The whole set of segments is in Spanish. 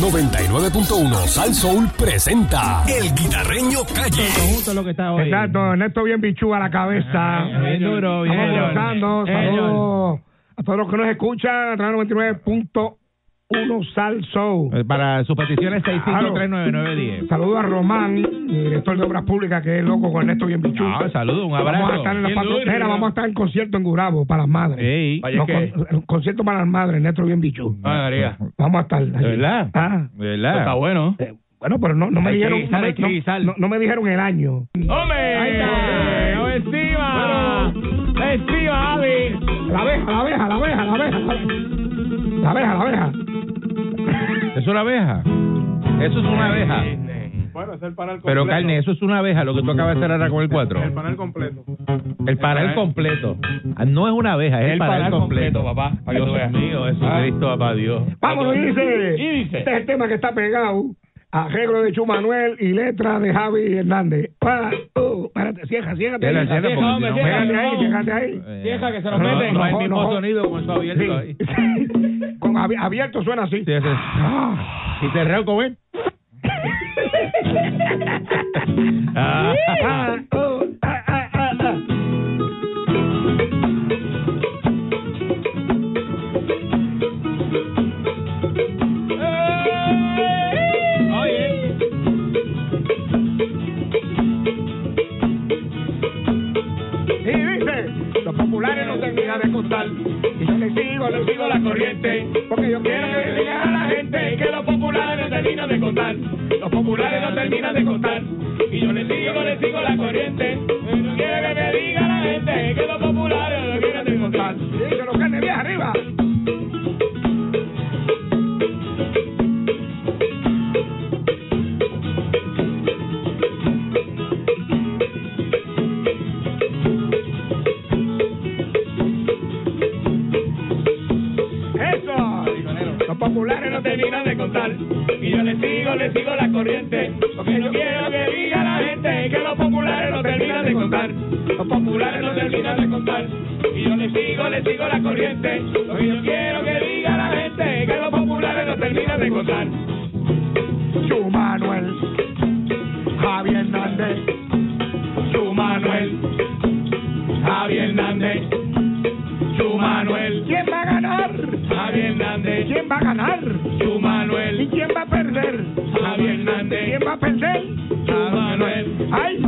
99.1 Sal Soul presenta El Guitarreño Calle. Justo lo que está hoy. Exacto, Ernesto bien bichú a la cabeza. Bien duro, bien Estamos duro. gozando. Eh, Saludos a todos los que nos escuchan a través de 99.1 Sal Soul. Eh, Para sus peticiones 6539910. Saludos a Román, director de Obras Públicas, que es loco con Ernesto bien bichú. Ah, saludos, un abrazo. Vamos a estar en la patotera, vamos a estar en concierto en Gurabo para las madres. Ey. No, con- el concierto para las madres, Ernesto bien bichú. Ah, María. Vamos a estar. allí. ¿De verdad? Ah, ¿De verdad? Está bueno. eh, bueno, pero no, no me dijeron no, no- no me dijeron el año. ¡Hombre! Ahí está. ¡No Avi! La abeja, la abeja, la abeja, la abeja. La abeja, la abeja. ¿Es una abeja? Eso es una abeja. Bueno, es el panel completo. Pero, carne, eso es una abeja, lo que tú acabas de hacer ahora con el 4. El panel completo. El panel completo. Ah, No es una abeja, es el panel completo. papá. Para que tú Dios veas. mío, Jesucristo, papá Dios. Y dice. Y dice. Este es el tema que está pegado. Arreglo de Chu Manuel y letra de Javi Hernández. Pa, uh, espérate, cierra. Cierra, cierra, no- ahí, ciérrate ahí. Vieja, que se no, nos mete. No, No, mismo no. sonido con eso abierto ahí. Sí. Con abi- abierto suena así. Sí, ese es. Ah. ¿Y cerrado con él?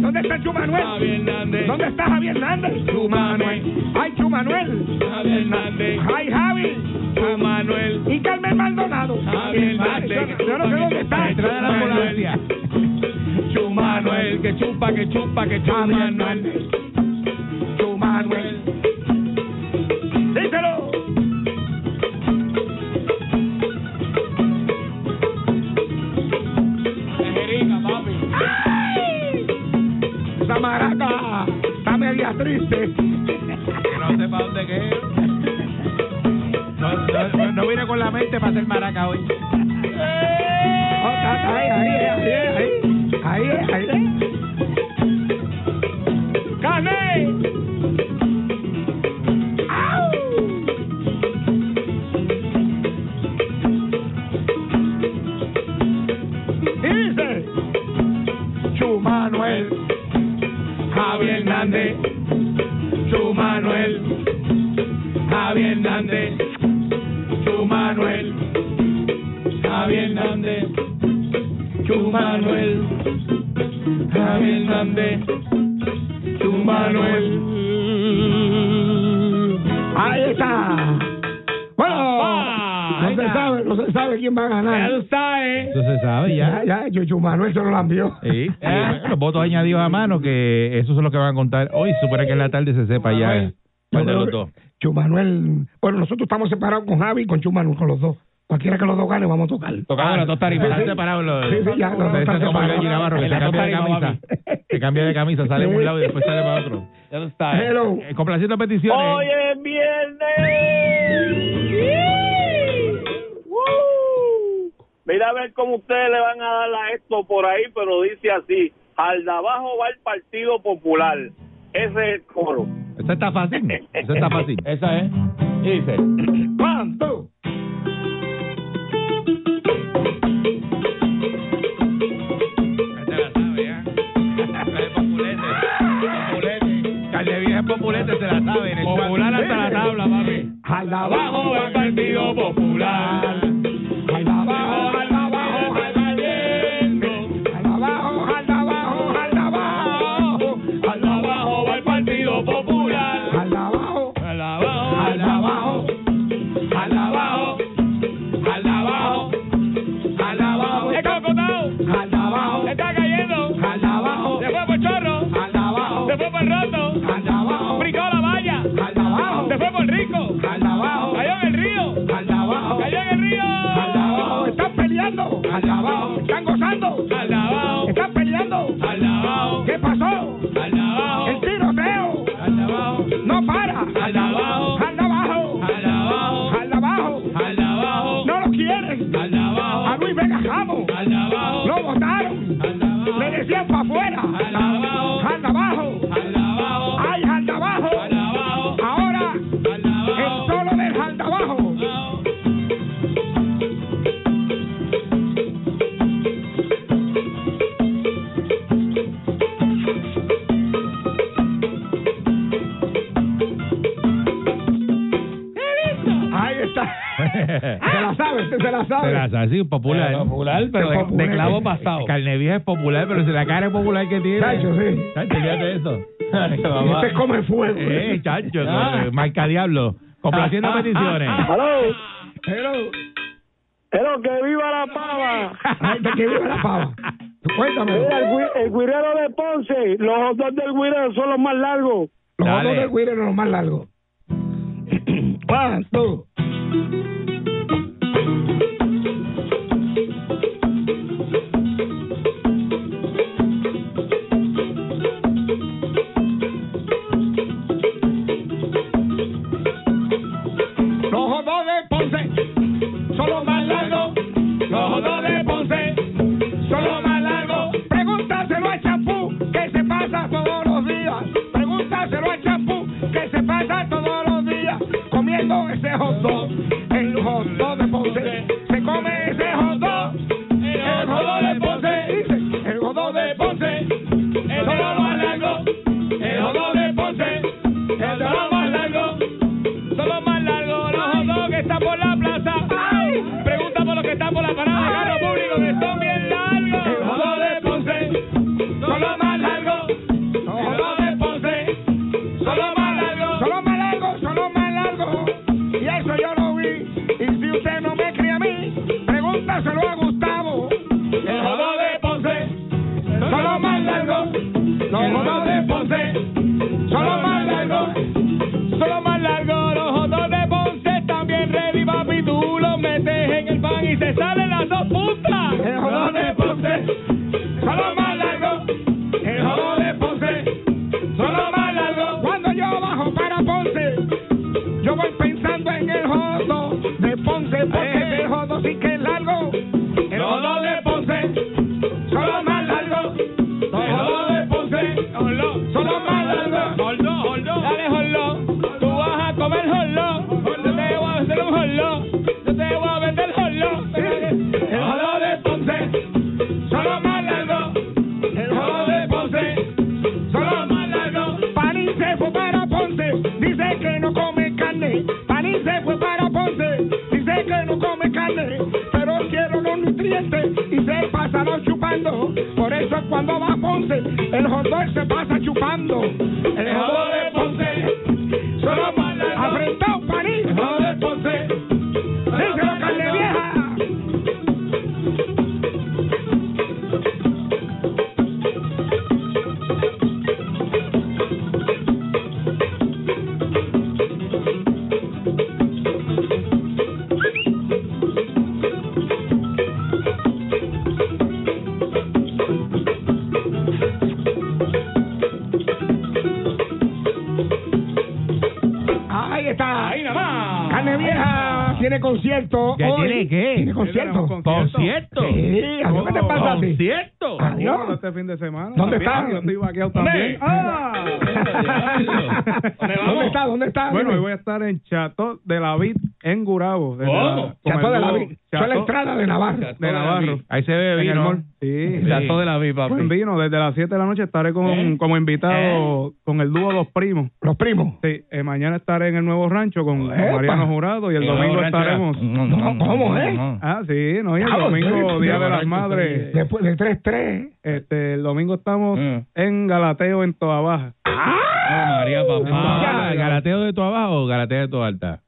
¿dónde está Chu Manuel? Javier Hernández. ¿Dónde está Javier Hernández? Chu Manuel. Ay, Chu Manuel. Javier Hernández. Ay, Javi. Manuel. ¿Y Carmen Maldonado? Javier Hernández. Yo, no sé dónde está. Detrás de la ambulancia. Chu Manuel. Que chupa, que chupa, que chupa. Manuel. Chu triste. No sé para dónde que. No, no, no vine con la mente para hacer maraca hoy. Oh, ahí, ahí, ahí, ahí, ahí, ahí, no se está. sabe, no se sabe quién va a ganar. Eso se sabe Ya, ya. ya, Chu Manuel se lo lambió. Sí. Los votos añadidos a mano, que esos son los que van a contar hoy. Supone que en la tarde se sepa ya cuál de los dos. Chu Manuel, bueno, nosotros estamos separados con Javi y con Chu Manuel, con los dos. Cualquiera que los dos gane, vamos a tocar. Tocando las dos sí. están separados los. Sí, sí, ya, los dos están separados. Navarro, que se cambia de camisa. Se cambia de camisa, sale en un lado y después sale para otro. Ya tú estás. Hello. Eh, Complaciendo peticiones. Hoy es viernes. Mira a ver cómo ustedes le van a dar a esto por ahí, pero dice así, al de abajo va el Partido Popular. Ese es el coro. Esa está fácil. Esa está fácil. Esa es. Dice, one, two. populete se la saben. Popular hasta la tabla, papi. Al abajo va el Partido Popular. alabado la sabe. Se la sabe, sí, popular. Popular, pero de, Popular. de clavo pasado. Carne vieja es popular, pero si la cara es popular que tiene. Chacho, sí. Chacho, fíjate eso. Y Este come fuego. Eh, chacho, Ah. marca diablo. Complaciendo peticiones. ¡Aló! Pero, ¡Pero que viva la pava! ay, que viva la pava. Cuéntame. Mira, el, gui- el guirero de Ponce, los dos del guirero son los más largos. Los otros del Guire eran los más largos. One, two. Este fin de semana. ¿Dónde está? Yo estoy vaqueado también. Ah. ¿Dónde está? ¿Dónde está? Bueno, hoy voy a estar en Chato de la Vid en Gurabo. Chato de la dúo Vi- Eso es la entrada de Navarro. de Navarro. Ahí se ve vino. Sí. Chato de la Vi, papi. Buen vino. Desde las 7 de la noche estaré con, ¿Eh? como invitado con el dúo Los Primos. Los primos. Sí, eh, mañana estaré en el Nuevo Rancho con Epa. Mariano Jurado y el domingo estaremos. No, ¿cómo, eh? Ah, sí, no, y el Ah, domingo, sí, Día de las Madres. Después de 3-3. Este, el domingo estamos Mm. en Galateo, en Toa Baja. Oh, María, papá. Ah, ¿Galateo de tu abajo o galateo de tu alta?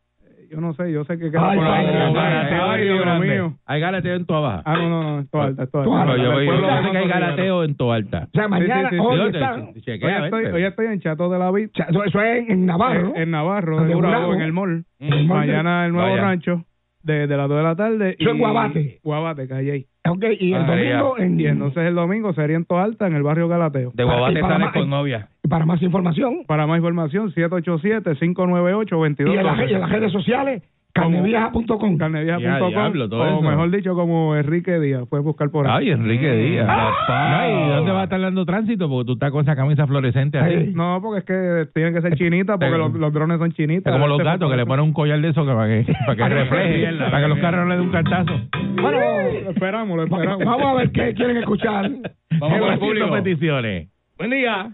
Yo no sé, yo sé que Ay, por ahí. Dios mío. ¿Hay galateo en tu abajo? Ah, no, no, no, es Toa Alta, Toa Alta. Yo, sé que hay galateo en tu alta. O sea, mañana, sí, sí. hoy está. estoy, vente. hoy estoy en Chato de la Vid, Eso es en Navarro. en, en Navarro, de en en el mall. Mm. de- Mañana el nuevo Vaya. rancho, desde las 2 de la tarde. Eso es Guabate. Guabate, calle ahí. Ok, y el María. domingo en... Y entonces el domingo sería en Toa Alta, en el barrio Galateo. De Guabate Y para sales más- con novia. y para más información, Para más información, y en, las- y en las 787-598-2212. redes sociales, carnevieja.com. Carnevieja.com o eso. mejor dicho como Enrique Díaz, puedes buscar por ahí. Ay, Enrique Díaz. Ah. Ay, ¿y dónde va a estar dando tránsito? Porque tú estás con esa camisa fluorescente así. Ay. No, porque es que tienen que ser chinitas porque los, los drones son chinitas. Es como los Este gatos que le ponen un collar de eso que para que, para que refleje, para que los carros no le den un cartazo. Bueno, Lo esperamos, lo esperamos. vamos a ver qué quieren escuchar. Vamos con el público. peticiones. Buen día.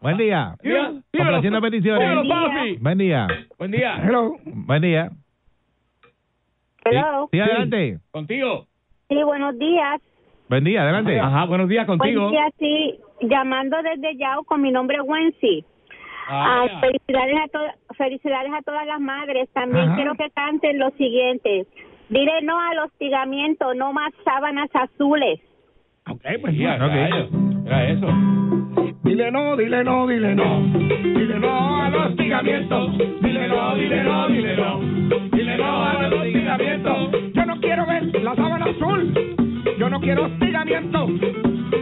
Buen día. Complaciendo dímelo, peticiones. papi. Buen día. Buen día. Hello. Buen día. Hello. Sí, adelante. Contigo. Sí, buenos días. Buen día, adelante. Ajá, buenos días contigo. Buenos días, sí. Llamando desde Yao con mi nombre es Wency. Ah, Ah, felicidades a felicidades a todas las madres. También Ajá. quiero que canten lo siguiente. Dile no al hostigamiento, no más sábanas azules. Ok, pues sí, bueno. ok. rayo. Era eso. Dile no, dile no, dile no. Dile no al hostigamiento. Dile no, dile no, dile no. Dile no al hostigamiento. Yo no quiero ver la sábana azul. Yo no quiero hostigamiento.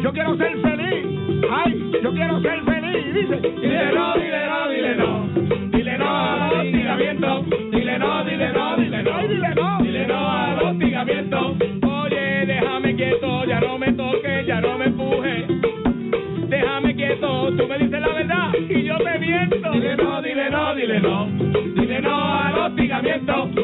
Yo quiero ser feliz. Ay, yo quiero ser feliz. Dice, dile no, dile no, dile no. Dile no al hostigamiento. Dile no, dile no, dile no. Dile no. Dile no al hostigamiento. Oye, déjame quieto, ya no me Dile no, dile no, dile no. Dile no al hostigamiento.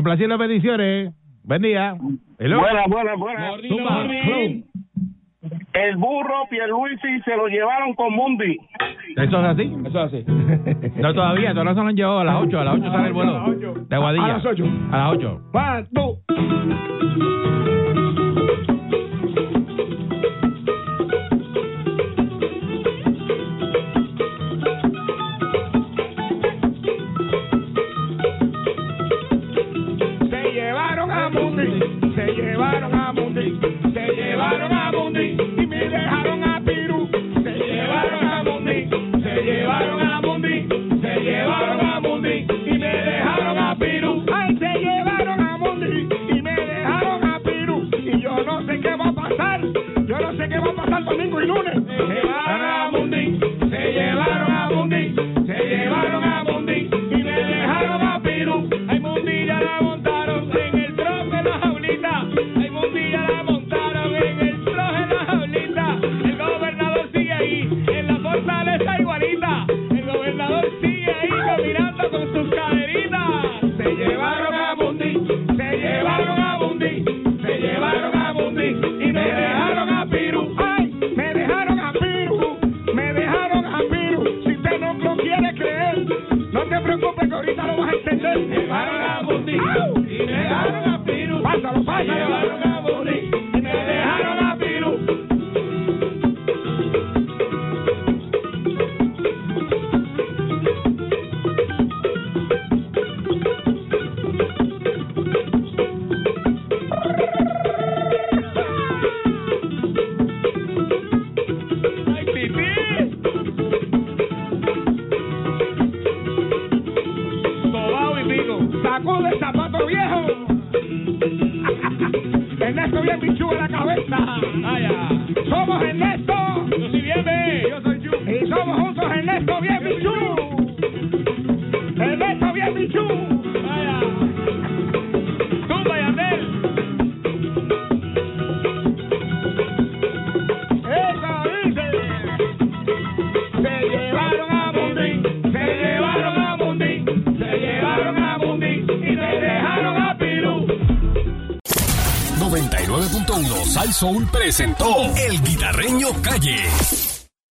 Complaciendo peticiones. Buen día. Hello. Buenas, buenas, buenas. El burro Pierluisi se lo llevaron con Mundi. ¿Eso es así? Eso es así. No, todavía, todavía se lo han llevado a las 8. A las 8 sale el vuelo de Aguadilla. A las ocho. A las 8. Soul presentó El Guitarreño Calle.